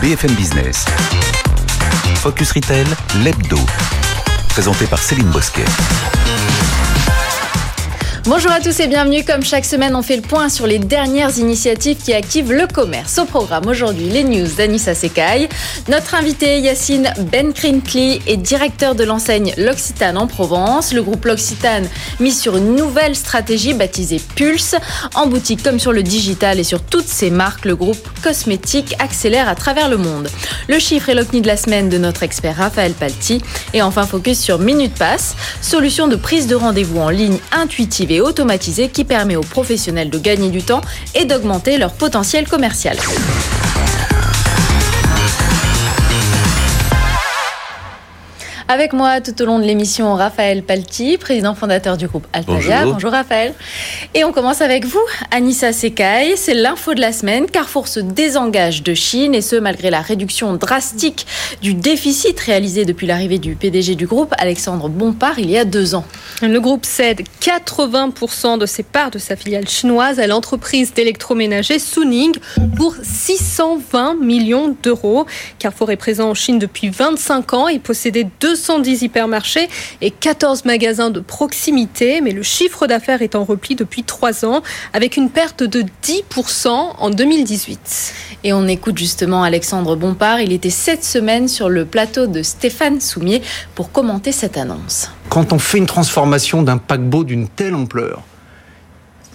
BFM Business. Focus Retail, l'hebdo. Présenté par Céline Bosquet. Bonjour à tous et bienvenue. Comme chaque semaine, on fait le point sur les dernières initiatives qui activent le commerce. Au programme aujourd'hui, les news d'Anissa Sekai. Notre invité Yacine Ben Crinkly est directeur de l'enseigne L'Occitane en Provence. Le groupe L'Occitane mise sur une nouvelle stratégie baptisée Pulse. En boutique comme sur le digital et sur toutes ses marques, le groupe cosmétique accélère à travers le monde. Le chiffre et l'OCNI de la semaine de notre expert Raphaël Palti. Et enfin, focus sur Minute Pass, solution de prise de rendez-vous en ligne intuitive automatisé qui permet aux professionnels de gagner du temps et d'augmenter leur potentiel commercial. Avec moi tout au long de l'émission, Raphaël Palti, président fondateur du groupe Altaria. Bonjour. Raphaël. Et on commence avec vous, Anissa Sekai. C'est l'info de la semaine. Carrefour se désengage de Chine et ce, malgré la réduction drastique du déficit réalisé depuis l'arrivée du PDG du groupe, Alexandre Bompard, il y a deux ans. Le groupe cède 80% de ses parts de sa filiale chinoise à l'entreprise d'électroménager Suning pour 620 millions d'euros. Carrefour est présent en Chine depuis 25 ans et possédait deux 210 hypermarchés et 14 magasins de proximité, mais le chiffre d'affaires est en repli depuis trois ans, avec une perte de 10% en 2018. Et on écoute justement Alexandre Bompard. Il était cette semaine sur le plateau de Stéphane Soumier pour commenter cette annonce. Quand on fait une transformation d'un paquebot d'une telle ampleur,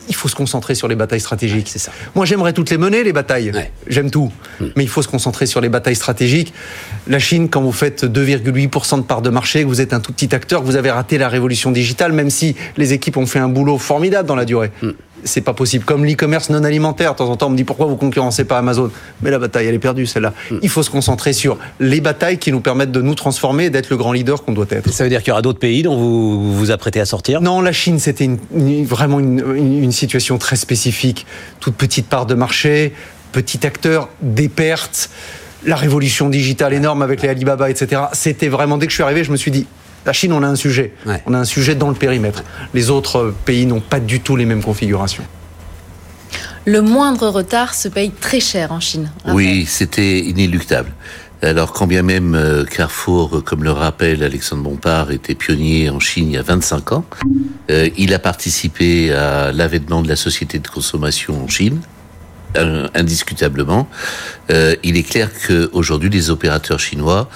il faut se concentrer sur les batailles stratégiques. c'est ça. Moi, j'aimerais toutes les mener, les batailles. J'aime tout. Hmm. Mais il faut se concentrer sur les batailles stratégiques. La Chine, quand vous faites 2,8% de part de marché, que vous êtes un tout petit acteur, que vous avez raté la révolution digitale, même si les équipes ont fait un boulot formidable dans la durée. Hmm c'est pas possible. Comme l'e-commerce non alimentaire, de temps en temps, on me dit pourquoi vous concurrencez pas Amazon? Mais la bataille, elle est perdue, celle-là. Hmm. Il faut se concentrer sur les batailles qui nous permettent de nous transformer et d'être le grand leader qu'on doit être. Ça veut dire qu'il y aura d'autres pays dont vous vous apprêtez à sortir? Non, la Chine, c'était vraiment une, situation très spécifique. Toute petite part de marché, petit acteur, des pertes la révolution digitale énorme avec les Alibaba, etc. C'était vraiment, dès que je suis arrivé, je me suis dit, la Chine, on a un sujet. On a un sujet dans le périmètre. Les autres pays n'ont pas du tout les mêmes configurations. Le moindre retard se paye très cher en Chine. Oui, c'était inéluctable. Alors, quand bien même euh, Carrefour, comme le rappelle Alexandre Bompard, était pionnier en Chine il y a 25 ans, euh, il a participé à l'avènement de la société de consommation en Chine, euh, indiscutablement. il est clair qu'aujourd'hui, les opérateurs chinois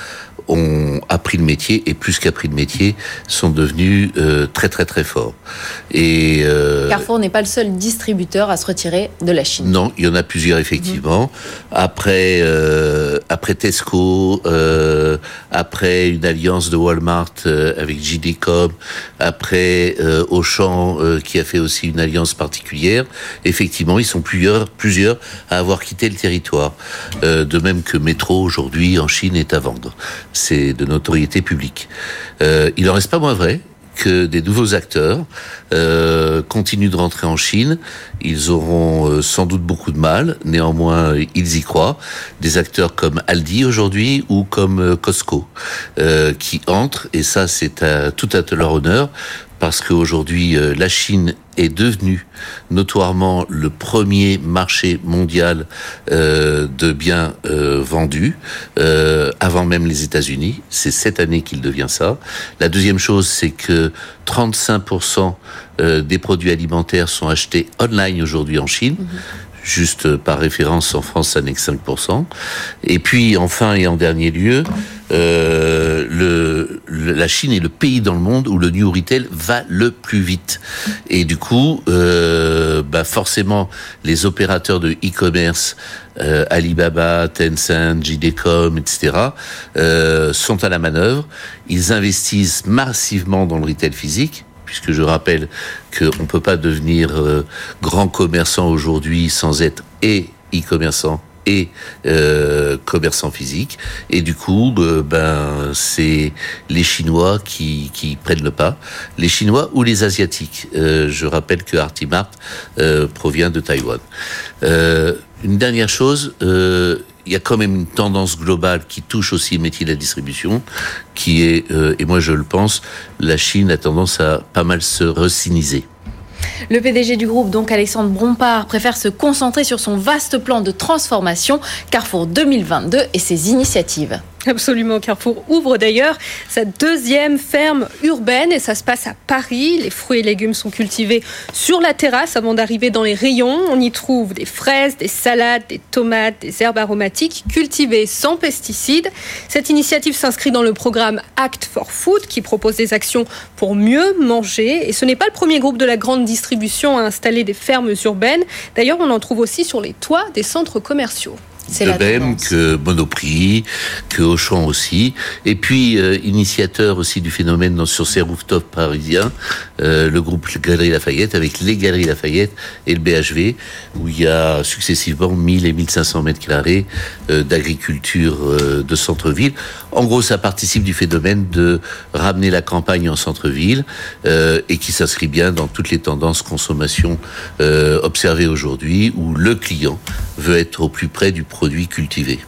ont appris le métier et plus qu'appris le métier sont devenus euh, très très très forts. Et euh, Carrefour n'est pas le seul distributeur à se retirer de la Chine. Non, il y en a plusieurs effectivement. Mhm. Après euh, après Tesco, euh, après une alliance de Walmart euh, avec JD.com, après Auchan qui a fait aussi une alliance particulière. Effectivement, ils sont plusieurs plusieurs à avoir quitté le territoire. de même que Metro aujourd'hui en Chine est à vendre c'est de notoriété publique. Euh, il en reste pas moins vrai que des nouveaux acteurs euh, continuent de rentrer en Chine. Ils auront euh, sans doute beaucoup de mal, néanmoins ils y croient. Des acteurs comme Aldi aujourd'hui ou comme Costco qui entrent, et ça c'est tout à leur honneur, parce qu'aujourd'hui la Chine est devenu notoirement le premier marché mondial euh, de biens euh, vendus, euh, avant même les États-Unis. C'est cette année qu'il devient ça. La deuxième chose, c'est que 35% euh, des produits alimentaires sont achetés online aujourd'hui en Chine. Mhm. Juste par référence, en France, ça n'est que 5%. Et puis, enfin et en dernier lieu, euh, le, la Chine est le pays dans le monde où le new retail va le plus vite. Et du coup, euh, bah forcément, les opérateurs de e-commerce, euh, Alibaba, Tencent, JD.com, etc., euh, sont à la manœuvre. Ils investissent massivement dans le retail physique puisque je rappelle qu'on ne peut pas devenir euh, grand commerçant aujourd'hui sans être et e-commerçant euh, commerçants physiques. Et du coup, euh, ben c'est les Chinois qui, prennent le pas, les Chinois ou les Asiatiques. Euh, je rappelle que Artimart provient de Taïwan. Une dernière chose, il y a quand même une tendance globale qui touche aussi métier de la distribution, qui est, et moi je le pense, la Chine a tendance à pas mal se reciniser. Le PDG du groupe, donc Alexandre Brompard, préfère se concentrer sur son vaste plan de transformation Carrefour 2022 et ses initiatives. Absolument. Carrefour ouvre d'ailleurs sa deuxième ferme urbaine et ça se passe à Paris. Les fruits et légumes sont cultivés sur la terrasse avant d'arriver dans les rayons. On y trouve des fraises, des salades, des tomates, des herbes aromatiques cultivées sans pesticides. Cette initiative s'inscrit dans le programme Act for Food qui propose des actions pour mieux manger. Et ce n'est pas le premier groupe de la grande distribution à installer des fermes urbaines. D'ailleurs, on en trouve aussi sur les toits des centres commerciaux de même que Monoprix, que Auchan aussi. Et puis, euh, initiateur aussi du phénomène sur ces rooftops parisiens, euh, le groupe Galerie Lafayette, avec les Galeries Lafayette et le BHV, où il y a successivement 1000 et 1500 mètres carrés euh, d'agriculture de centre-ville. En gros, ça participe du phénomène de ramener la campagne en centre-ville et qui s'inscrit bien dans toutes les tendances consommation observées aujourd'hui, où le client veut être au plus près du produit cultivé.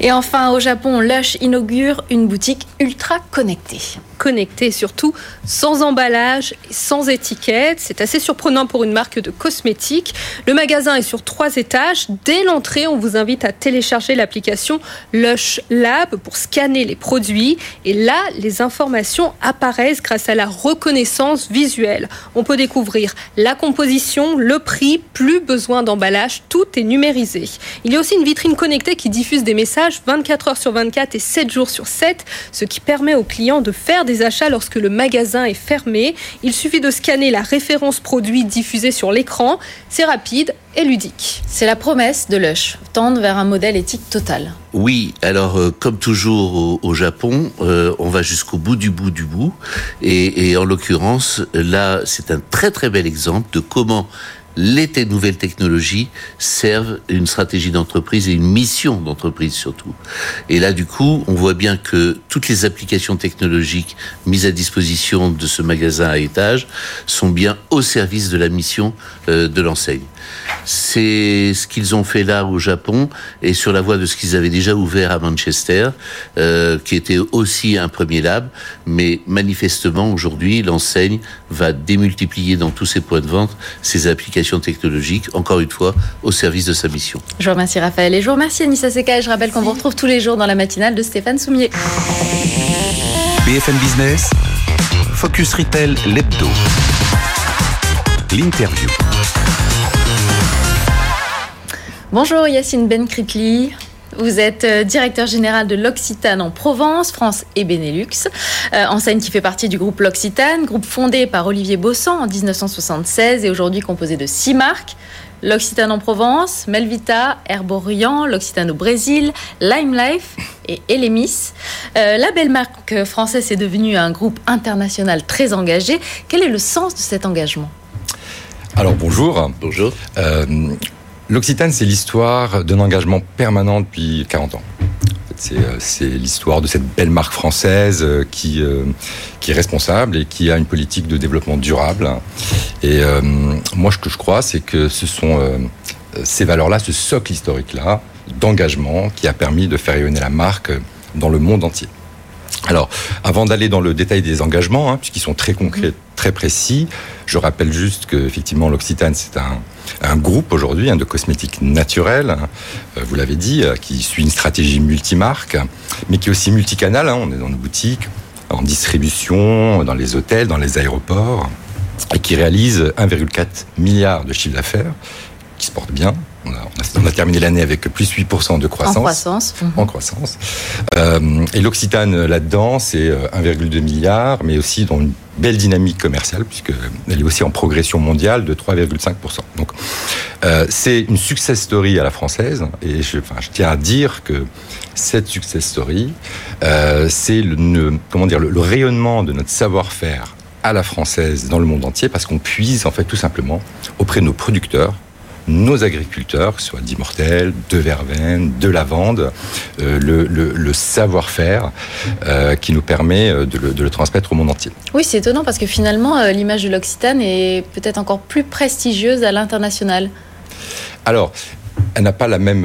Et enfin, au Japon, Lush inaugure une boutique ultra connectée connecté, surtout sans emballage et sans étiquette. C'est assez surprenant pour une marque de cosmétiques. Le magasin est sur trois étages. Dès l'entrée, on vous invite à télécharger l'application Lush Lab pour scanner les produits. Et là, les informations apparaissent grâce à la reconnaissance visuelle. On peut découvrir la composition, le prix, plus besoin d'emballage, tout est numérisé. Il y a aussi une vitrine connectée qui diffuse des messages 24 heures sur 24 et 7 jours sur 7, ce qui permet aux clients de faire des achats lorsque le magasin est fermé. Il suffit de scanner la référence produit diffusée sur l'écran. C'est rapide et ludique. C'est la promesse de Lush, tendre vers un modèle éthique total. Oui, alors euh, comme toujours au, Japon, euh, on va jusqu'au bout du bout du bout. et en l'occurrence, là, c'est un très très bel exemple de comment les nouvelles technologies servent une stratégie d'entreprise et une mission d'entreprise surtout. Et là, du coup, on voit bien que toutes les applications technologiques mises à disposition de ce magasin à étage sont bien au service de la mission euh, de l'enseigne. C'est ce qu'ils ont fait là au Japon et sur la voie de ce qu'ils avaient déjà ouvert à Manchester, euh, qui était aussi un premier lab. Mais manifestement, aujourd'hui, l'enseigne va démultiplier dans tous ses points de vente ses applications technologiques, encore une fois, au service de sa mission. Je vous remercie Raphaël et je vous remercie Anissa Seka et je rappelle qu'on vous retrouve tous les jours dans la matinale de Stéphane Soumier. BFM Business, Focus Retail, l'hebdo. L'interview. Bonjour Yacine Benkritli. Vous êtes euh, directeur général de l'Occitane en Provence, France et Benelux, euh, enseigne qui fait partie du groupe L'Occitane, groupe fondé par Olivier Bossan en 1976 et aujourd'hui composé de six marques. L'Occitane en Provence, Melvita, Herborian, l'Occitane au Brésil, Lime Life et Elemis. Euh, la belle marque française est devenue un groupe international très engagé. Quel est le sens de cet engagement? Alors bonjour. Bonjour. L'Occitane, c'est l'histoire d'un engagement permanent depuis 40 ans. Euh, c'est l'histoire de cette belle marque française euh, qui, euh, qui est responsable et qui a une politique de développement durable. Et moi, ce que je crois, c'est que ce sont ces valeurs-là, ce socle historique-là, d'engagement, qui a permis de faire rayonner la marque dans le monde entier. Alors, avant d'aller dans le détail des engagements, hein, puisqu'ils sont très concrets, précis, je rappelle juste que effectivement l'Occitane c'est un, un, groupe aujourd'hui hein, de cosmétiques naturels, hein, euh, vous l'avez dit, euh, qui suit une stratégie multimarque, mais qui est aussi multicanal. Hein, on est dans nos boutiques, en distribution, dans les hôtels, dans les aéroports, et qui réalise 1,4 milliard de chiffre d'affaires, qui se porte bien, on a, terminé l'année avec plus 8% de croissance. En croissance. En croissance. Euh, et l'Occitane, là-dedans, c'est 1,2 euh, milliard, mais aussi dans une belle dynamique commerciale, puisqu'elle est aussi en progression mondiale de 3,5%. Donc, euh, c'est une success story à la française, et je, enfin, je tiens à dire que cette success story, c'est le, comment dire, le rayonnement de notre savoir-faire à la française dans le monde entier, parce qu'on puise, en fait, tout simplement, auprès de nos producteurs, nos agriculteurs, que ce soit d'Immortel, de Verveine, de Lavande, euh, le, savoir-faire euh, qui nous permet euh, de le, transmettre au monde entier. Oui, c'est étonnant parce que finalement, l'image de l'Occitane est peut-être encore plus prestigieuse à l'international. Alors, elle n'a pas la même,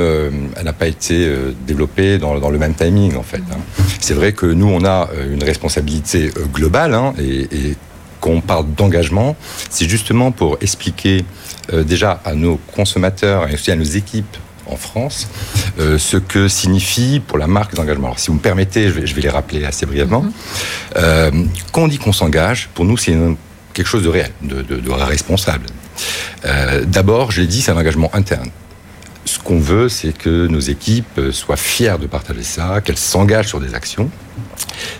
elle n'a pas été développée dans, le même timing en fait. Hein. C'est vrai que nous on a une responsabilité globale hein, et, et quand on parle d'engagement, c'est justement pour expliquer déjà à nos consommateurs et aussi à nos équipes en France, euh, ce que signifie pour la marque d'engagement. Alors, si vous me permettez, je vais, les rappeler assez brièvement. Mhm. Euh, quand on dit qu'on s'engage, pour nous, c'est quelque chose de réel, de, responsable. Euh, d'abord, je l'ai dit, c'est un engagement interne. Ce qu'on veut, c'est que nos équipes soient fières de partager ça, qu'elles s'engagent sur des actions.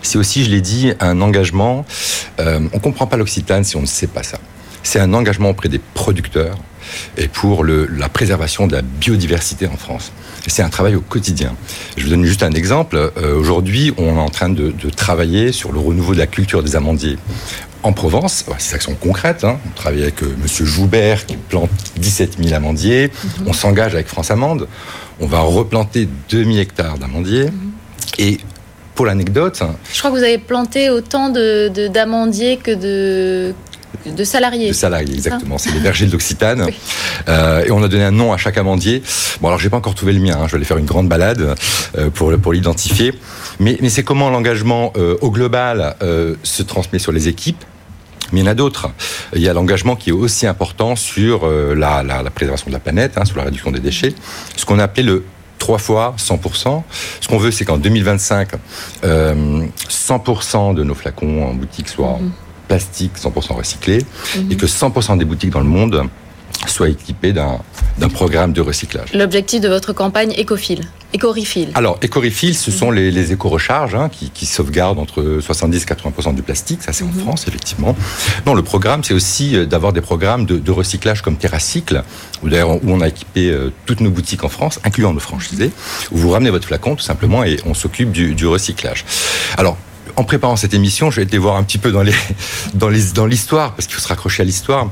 C'est aussi, je l'ai dit, un engagement. on ne comprend pas l'Occitane si on ne sait pas ça. C'est un engagement auprès des producteurs, et pour la préservation de la biodiversité en France. C'est un travail au quotidien. Je vous donne juste un exemple. Euh, aujourd'hui, on est en train de, travailler sur le renouveau de la culture des amandiers en Provence, c'est actions concrètes. Hein. On travaille avec euh, M. Joubert qui plante 17 000 amandiers. Mhm. On s'engage avec France Amande. On va replanter 2000 hectares d'amandiers. Mhm. Et pour l'anecdote. Je crois que vous avez planté autant d'amandiers de, que de de salariés. De salariés, exactement. C'est les vergers de l'Occitane. Euh, et on a donné un nom à chaque amandier. Bon, alors j'ai pas encore trouvé le mien. Hein. Je vais aller faire une grande balade euh, pour, pour l'identifier. Mais, mais c'est comment l'engagement euh, au global se transmet sur les équipes? Mais il y en a d'autres. Il y a l'engagement qui est aussi important sur la, préservation de la planète, hein, sur la réduction des déchets. Ce qu'on a appelé le trois fois 100%. Ce qu'on veut, c'est qu'en 2025, 100% de nos flacons en boutique soient mhm plastique 100% recyclé et que 100% des boutiques dans le monde soient équipées d'un programme de recyclage. L'objectif de votre campagne Ecofil Éco-refill. Alors, éco-refill, ce sont les, les éco-recharges hein, qui, qui, sauvegardent entre 70 et 80 du plastique. Ça, c'est en mhm. France, effectivement. Non, le programme, c'est aussi euh, d'avoir des programmes de, de, recyclage comme TerraCycle, où d'ailleurs où on a équipé euh, toutes nos boutiques en France, incluant nos franchisés, où vous ramenez votre flacon tout simplement et on s'occupe du, du recyclage. Alors, en préparant cette émission, j'ai été voir un petit peu dans l'histoire parce qu'il faut se raccrocher à l'histoire.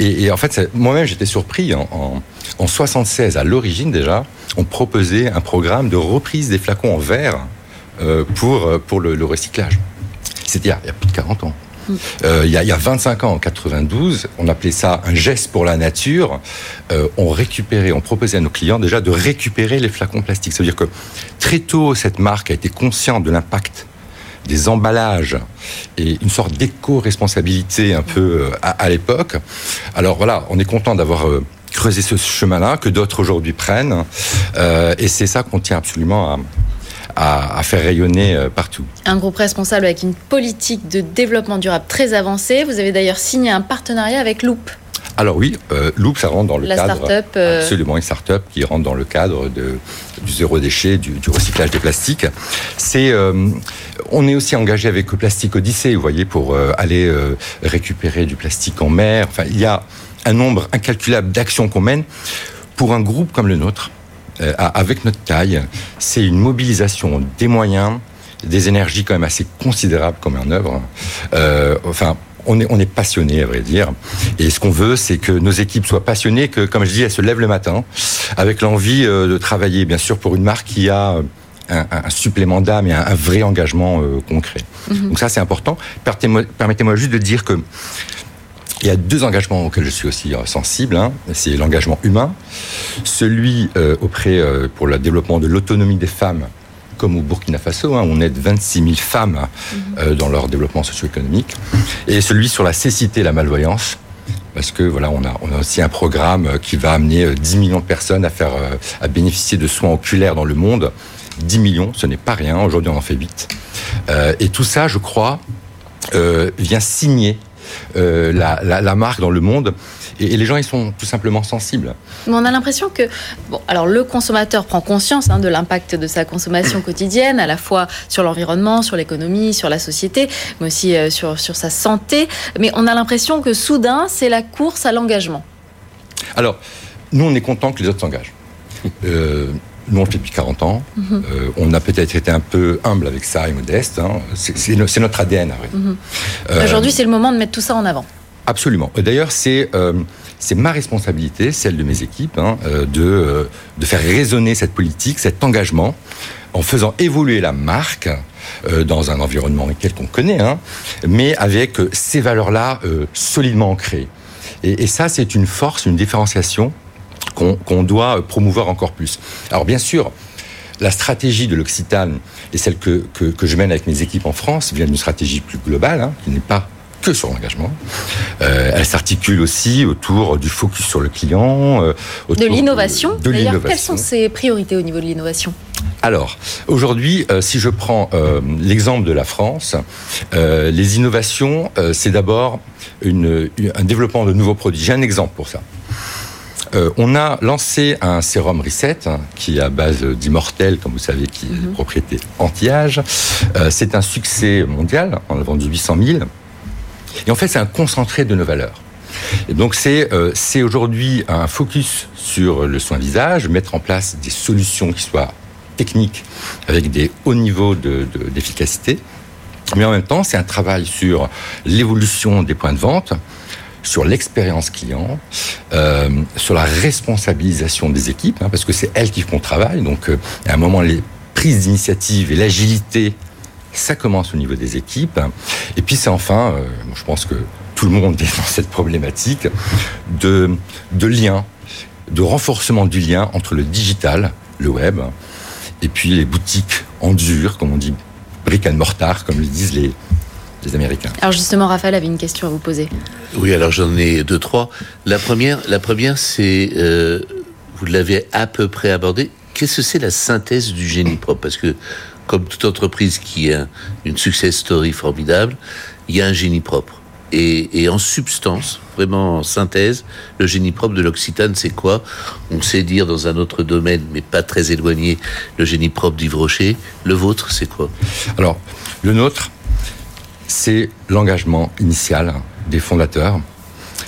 Et, en fait, moi-même, j'étais surpris en, en, 76 à l'origine déjà, on proposait un programme de reprise des flacons en verre euh, pour pour le, recyclage. C'était il, y a plus de 40 ans. Euh, il, y a, il, y a, 25 ans, en 92, on appelait ça un geste pour la nature. Euh, on récupérait, on proposait à nos clients déjà de récupérer les flacons plastiques. Ça veut dire que très tôt, cette marque a été consciente de l'impact des emballages et une sorte d'éco-responsabilité un peu euh, à, l'époque. Alors voilà, on est content d'avoir euh, creusé ce chemin-là, que d'autres aujourd'hui prennent. Euh, et c'est ça qu'on tient absolument à, à, faire rayonner partout. Un groupe responsable avec une politique de développement durable très avancée. Vous avez d'ailleurs signé un partenariat avec Loop. Alors oui, euh, Loop, ça rentre dans le La cadre. Euh, absolument, une start-up qui rentre dans le cadre de, du zéro déchet, du, recyclage des plastiques. C'est, euh, on est aussi engagé avec Plastique Odyssée, vous voyez, pour euh, aller récupérer du plastique en mer. Enfin, il y a un nombre incalculable d'actions qu'on mène pour un groupe comme le nôtre. avec notre taille, c'est une mobilisation des moyens, des énergies quand même assez considérables comme en œuvre. enfin, on est, on est passionné, à vrai dire. Et ce qu'on veut, c'est que nos équipes soient passionnées, que, comme je dis, elles se lèvent le matin avec l'envie euh, de travailler, bien sûr, pour une marque qui a euh, un, supplément d'âme et un, vrai engagement euh, concret. Mhm. Donc ça, c'est important. Permettez-moi juste de dire que il y a deux engagements auxquels je suis aussi sensible. Hein. C'est l'engagement humain, celui auprès pour le développement de l'autonomie des femmes comme au Burkina Faso, hein, on aide 26 000 femmes mhm. euh, dans leur développement socio-économique, et celui sur la cécité et la malvoyance, parce que voilà, on a, on a aussi un programme euh, qui va amener 10 euh, millions de personnes à faire, à bénéficier de soins oculaires dans le monde. 10 millions, ce n'est pas rien. Aujourd'hui, on en fait 8. et tout ça, je crois, vient signer la, la, marque dans le monde et, les gens, ils sont tout simplement sensibles. Mais on a l'impression que, bon, alors le consommateur prend conscience hein, de l'impact de sa consommation quotidienne, à la fois sur l'environnement, sur l'économie, sur la société, mais aussi euh, sur, sur sa santé. Mais on a l'impression que soudain, c'est la course à l'engagement. Alors, nous, on est content que les autres s'engagent. Euh, nous, on le fait depuis 40 ans. Mhm. Euh, on a peut-être été un peu humble avec ça et modeste. Hein. C'est notre ADN. Mhm. Aujourd'hui, c'est le moment de mettre tout ça en avant. Absolument. D'ailleurs, c'est euh, c'est ma responsabilité, celle de mes équipes, hein, euh, de, euh, de faire résonner cette politique, cet engagement, en faisant évoluer la marque dans un environnement qu'on connaît, hein, mais avec ces valeurs-là solidement ancrées. Et, et ça, c'est une force, une différenciation qu'on doit promouvoir encore plus. Alors bien sûr, la stratégie de l'Occitane et celle que, que, que, je mène avec mes équipes en France vient d'une stratégie plus globale, hein, qui n'est pas que sur l'engagement. Euh, elle s'articule aussi autour du focus sur le client, euh, de l'innovation. De, D'ailleurs, quelles sont ses priorités au niveau de l'innovation? Alors, aujourd'hui, euh, si je prends l'exemple de la France, les innovations, c'est d'abord un développement de nouveaux produits. J'ai un exemple pour ça. On a lancé un sérum Reset hein, qui est à base d'immortel, comme vous savez, qui est mhm. propriété anti-âge. c'est un succès mondial. On a vendu 800 000. Et en fait, c'est un concentré de nos valeurs. Et donc c'est euh, c'est aujourd'hui un focus sur le soin visage, mettre en place des solutions qui soient techniques avec des hauts niveaux d'efficacité. De, mais en même temps, c'est un travail sur l'évolution des points de vente, sur l'expérience client, euh, sur la responsabilisation des équipes, hein, parce que c'est elles qui font le travail. Donc, euh, à un moment, les prises d'initiative et l'agilité ça commence au niveau des équipes. Et puis c'est enfin, euh, je pense que tout le monde est dans cette problématique de, de lien, de renforcement du lien entre le digital, le web, et puis les boutiques en dur, comme on dit, brick and mortar, comme le disent les, les Américains. Alors justement, Raphaël avait une question à vous poser. Oui, alors j'en ai deux, trois. La première, la première c'est, euh, vous l'avez à peu près abordé, qu'est-ce que c'est la synthèse du génie propre? Parce que comme toute entreprise qui a une success story formidable, il y a un génie propre. Et, en substance, vraiment en synthèse, le génie propre de l'Occitane, c'est quoi? On sait dire dans un autre domaine, mais pas très éloigné, le génie propre d'Yves Rocher. Le vôtre, c'est quoi? Alors, le nôtre, c'est l'engagement initial des fondateurs.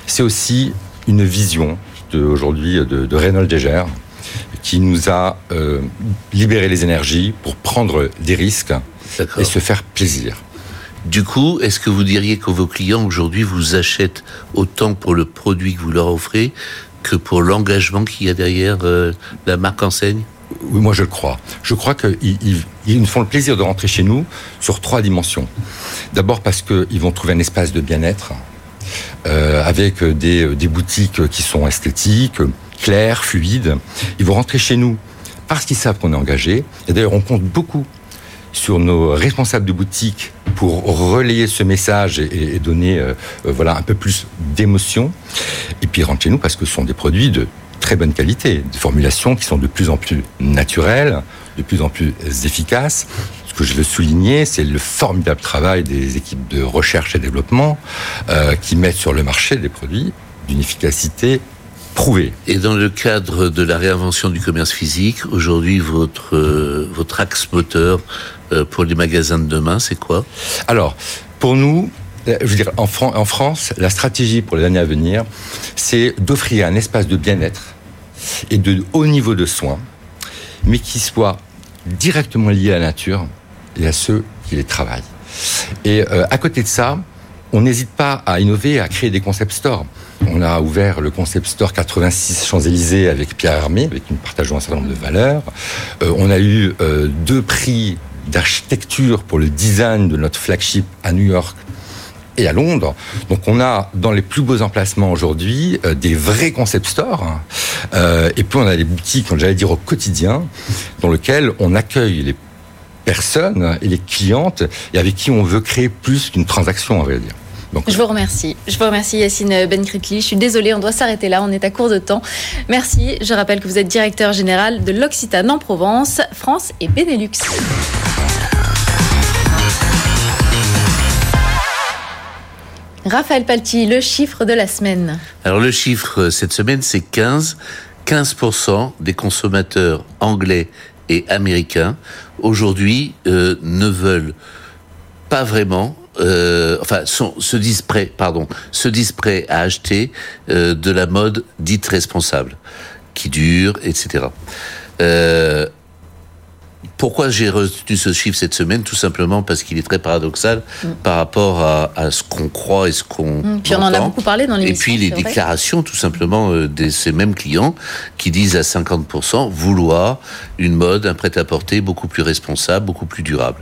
C'est aussi une vision aujourd'hui de, de, Reynold qui nous a euh, libéré les énergies pour prendre des risques et se faire plaisir. Du coup, est-ce que vous diriez que vos clients aujourd'hui vous achètent autant pour le produit que vous leur offrez que pour l'engagement qu'il y a derrière euh, la marque enseigne? Moi je le crois. Je crois qu'ils ils, nous font le plaisir de rentrer chez nous sur trois dimensions. D'abord parce qu'ils vont trouver un espace de bien-être euh, avec des, des boutiques qui sont esthétiques, clair, fluide. Ils vont rentrer chez nous parce qu'ils savent qu'on est engagé. Et d'ailleurs, on compte beaucoup sur nos responsables de boutique pour relayer ce message et, donner euh, euh, voilà un peu plus d'émotion. Et puis chez nous parce que ce sont des produits de très bonne qualité, des formulations qui sont de plus en plus naturelles, de plus en plus efficaces. Ce que je veux souligner, c'est le formidable travail des équipes de recherche et développement euh, qui mettent sur le marché des produits d'une efficacité et dans le cadre de la réinvention du commerce physique, aujourd'hui, votre, euh, votre axe moteur euh, pour les magasins de demain, c'est quoi? Alors, pour nous, je veux dire, en France, la stratégie pour les années à venir, c'est d'offrir un espace de bien-être et de haut niveau de soins, mais qui soit directement lié à la nature et à ceux qui les travaillent. Et à côté de ça, on n'hésite pas à innover, à créer des concept stores. On a ouvert le concept store 86 Champs-Élysées avec Pierre Armé, avec nous partageons un certain nombre de valeurs. Euh, on a eu euh, deux prix d'architecture pour le design de notre flagship à New York et à Londres. Donc on a dans les plus beaux emplacements aujourd'hui euh, des vrais concept stores. Hein. et puis on a des boutiques, j'allais dire au quotidien, dans lesquelles on accueille les personnes et les clientes et avec qui on veut créer plus qu'une transaction, on va dire. je vous remercie. Je vous remercie Yacine Benkritli. Je suis désolée, on doit s'arrêter là, on est à court de temps. Merci. Je rappelle que vous êtes directeur général de l'Occitane en Provence, France et Benelux. Raphaël Palti, le chiffre de la semaine. Alors le chiffre cette semaine, c'est 15. 15% des consommateurs anglais et américains aujourd'hui euh, ne veulent pas vraiment euh, enfin, se disent prêts, à acheter euh, de la mode dite responsable, qui dure, etc. Euh, pourquoi j'ai retenu ce chiffre cette semaine Tout simplement parce qu'il est très paradoxal mm. par rapport à, à ce qu'on croit et ce qu'on mm. Puis on en a beaucoup parlé dans l'émission. Et puis les déclarations, tout simplement, euh, de ces mêmes clients qui disent à 50% vouloir une mode, un prêt-à-porter beaucoup plus responsable, beaucoup plus durable.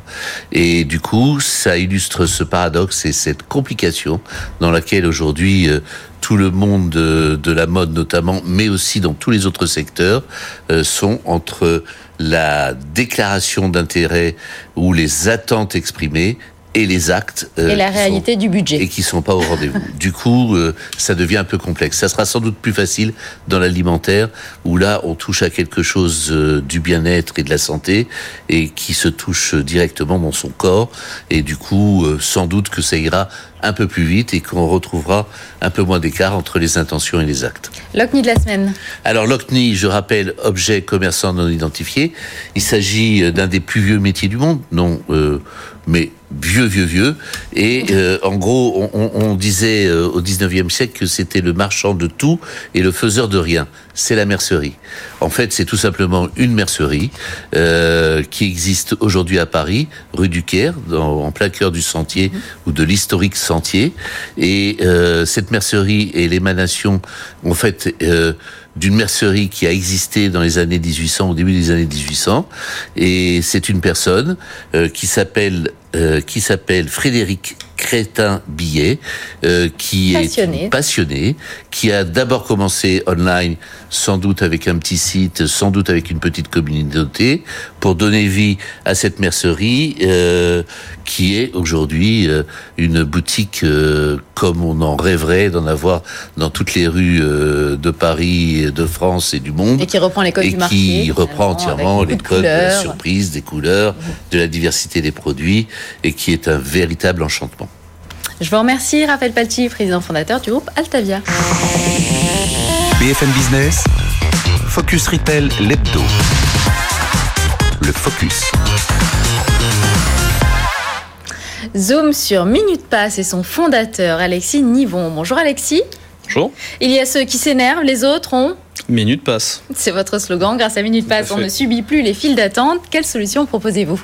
Et du coup, ça illustre ce paradoxe et cette complication dans laquelle aujourd'hui euh, tout le monde de, de, la mode notamment, mais aussi dans tous les autres secteurs, euh, sont entre la déclaration d'intérêt ou les attentes exprimées et les actes. et la réalité du budget. Et qui sont pas au rendez-vous. du coup, ça devient un peu complexe. Ça sera sans doute plus facile dans l'alimentaire, où là, on touche à quelque chose du bien-être et de la santé, et qui se touche directement dans son corps. Et du coup, sans doute que ça ira un peu plus vite et qu'on retrouvera un peu moins d'écart entre les intentions et les actes. L'OCNI de la semaine. Alors l'OCNI, je rappelle, objet commerçant non identifié. Il s'agit d'un des plus vieux métiers du monde, non, euh, mais vieux, vieux, vieux. Et euh, en gros, on, disait euh, au 19e siècle que c'était le marchand de tout et le faiseur de rien. C'est la mercerie. En fait, c'est tout simplement une mercerie euh, qui existe aujourd'hui à Paris, rue du Caire, en plein cœur du sentier ou de l'historique sentier. Et cette mercerie est l'émanation, en fait, d'une mercerie qui a existé dans les années 1800, au début des années 1800. Et c'est une personne qui s'appelle qui s'appelle Frédéric Crétin Billet, euh, qui est passionné, qui a d'abord commencé online, sans doute avec un petit site, sans doute avec une petite communauté, pour donner vie à cette mercerie, euh, qui est aujourd'hui euh, une boutique euh, comme on en rêverait d'en avoir dans toutes les rues euh, de Paris, de France et du monde. Et qui reprend les codes et du marché. qui reprend entièrement les codes de la surprise, des couleurs, de la diversité des produits, et qui est un véritable enchantement. Je vous remercie, Raphaël Palti, président fondateur du groupe Altavia. BFM Business, Focus Retail, l'hebdo. Le Focus. Zoom sur Minute Pass et son fondateur, Alexis Nivon. Bonjour Alexis. Bonjour. Il y a ceux qui s'énervent, les autres ont Minute Pass. C'est votre slogan. Grâce à Minute Pass, on ne subit plus les files d'attente. Quelle solution proposez-vous?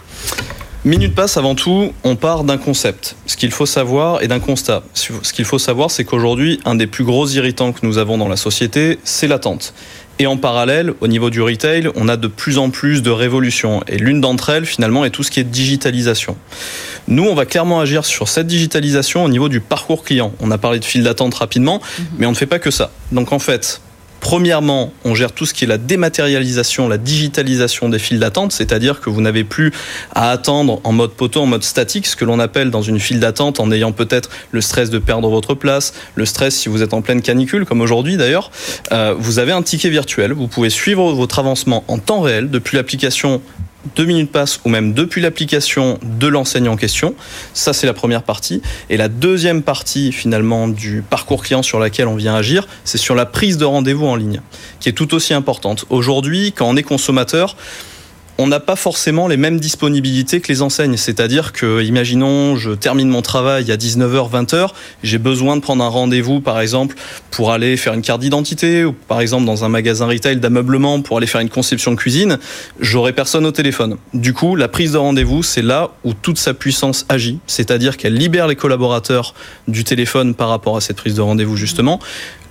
Minute Pass, avant tout, on part d'un concept. Ce qu'il faut savoir et d'un constat. Ce qu'il faut savoir, c'est qu'aujourd'hui, un des plus gros irritants que nous avons dans la société, c'est l'attente. Et en parallèle, au niveau du retail, on a de plus en plus de révolutions. Et l'une d'entre elles, finalement, est tout ce qui est digitalisation. Nous, on va clairement agir sur cette digitalisation au niveau du parcours client. On a parlé de file d'attente rapidement, mais on ne fait pas que ça. Donc en fait, Premièrement, on gère tout ce qui est la dématérialisation, la digitalisation des files d'attente, c'est-à-dire que vous n'avez plus à attendre en mode poteau, en mode statique, ce que l'on appelle dans une file d'attente en ayant peut-être le stress de perdre votre place, le stress si vous êtes en pleine canicule, comme aujourd'hui d'ailleurs. Euh, vous avez un ticket virtuel, vous pouvez suivre votre avancement en temps réel depuis l'application deux minutes passent ou même depuis l'application de l'enseignant en question. Ça, c'est la première partie. Et la deuxième partie, finalement, du parcours client sur laquelle on vient agir, c'est sur la prise de rendez-vous en ligne, qui est tout aussi importante. Aujourd'hui, quand on est consommateur, on n'a pas forcément les mêmes disponibilités que les enseignes. C'est-à-dire que, imaginons, je termine mon travail à 19h, 20h, j'ai besoin de prendre un rendez-vous, par exemple, pour aller faire une carte d'identité, ou par exemple dans un magasin retail d'ameublement pour aller faire une conception de cuisine, j'aurai personne au téléphone. Du coup, la prise de rendez-vous, c'est là où toute sa puissance agit. C'est-à-dire qu'elle libère les collaborateurs du téléphone par rapport à cette prise de rendez-vous, justement.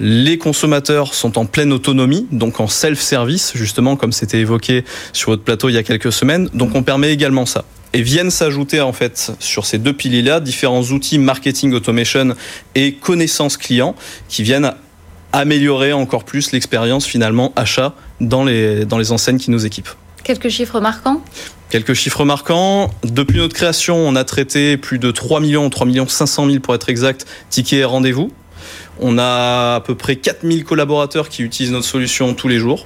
Les consommateurs sont en pleine autonomie, donc en self-service, justement, comme c'était évoqué sur votre plateau il y a quelques semaines. Donc on permet également ça. Et viennent s'ajouter en fait sur ces deux piliers-là différents outils marketing automation et connaissance client qui viennent améliorer encore plus l'expérience finalement achat dans les, dans les enseignes qui nous équipent. Quelques chiffres marquants? Quelques chiffres marquants. Depuis notre création, on a traité plus de 3 millions, 3 millions 500 000 pour être exact, tickets et rendez-vous. On a à peu près 4000 collaborateurs qui utilisent notre solution tous les jours.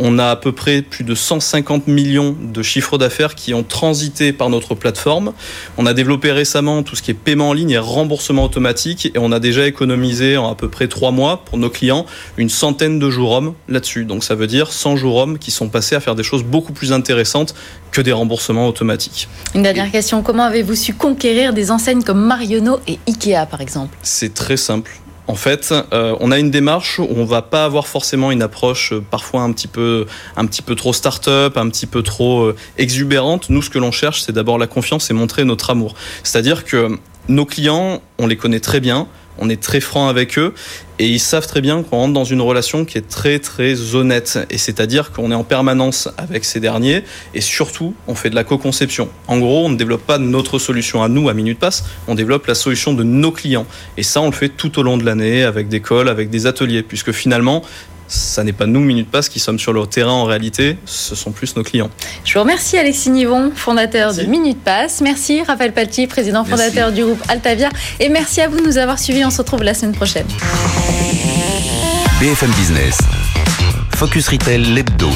On a à peu près plus de 150 millions de chiffres d'affaires qui ont transité par notre plateforme. On a développé récemment tout ce qui est paiement en ligne et remboursement automatique et on a déjà économisé en à peu près trois mois pour nos clients une centaine de jours hommes là-dessus. Donc ça veut dire 100 jours hommes qui sont passés à faire des choses beaucoup plus intéressantes que des remboursements automatiques. Une dernière question, comment avez-vous su conquérir des enseignes comme Marionneau et Ikea par exemple? C'est très simple. En fait, euh, on a une démarche où on va pas avoir forcément une approche euh, parfois un petit peu, un petit peu trop start-up, un petit peu trop euh, exubérante. Nous, ce que l'on cherche, c'est d'abord la confiance et montrer notre amour. C'est-à-dire que nos clients, on les connaît très bien, on est très franc avec eux et ils savent très bien qu'on rentre dans une relation qui est très très honnête et c'est-à-dire qu'on est en permanence avec ces derniers et surtout on fait de la co-conception. En gros, on ne développe pas notre solution à nous à Minute Pass, on développe la solution de nos clients et ça on le fait tout au long de l'année avec des calls, avec des ateliers puisque finalement ça n'est pas nous, Minute Pass, qui sommes sur le terrain en réalité, ce sont plus nos clients. Je vous remercie Alexis Nivon, fondateur de Minute Pass. Merci Raphaël Palti, président fondateur du groupe Altavia. Et merci à vous de nous avoir suivis. On se retrouve la semaine prochaine. BFM Business. Focus Retail, l'hebdo.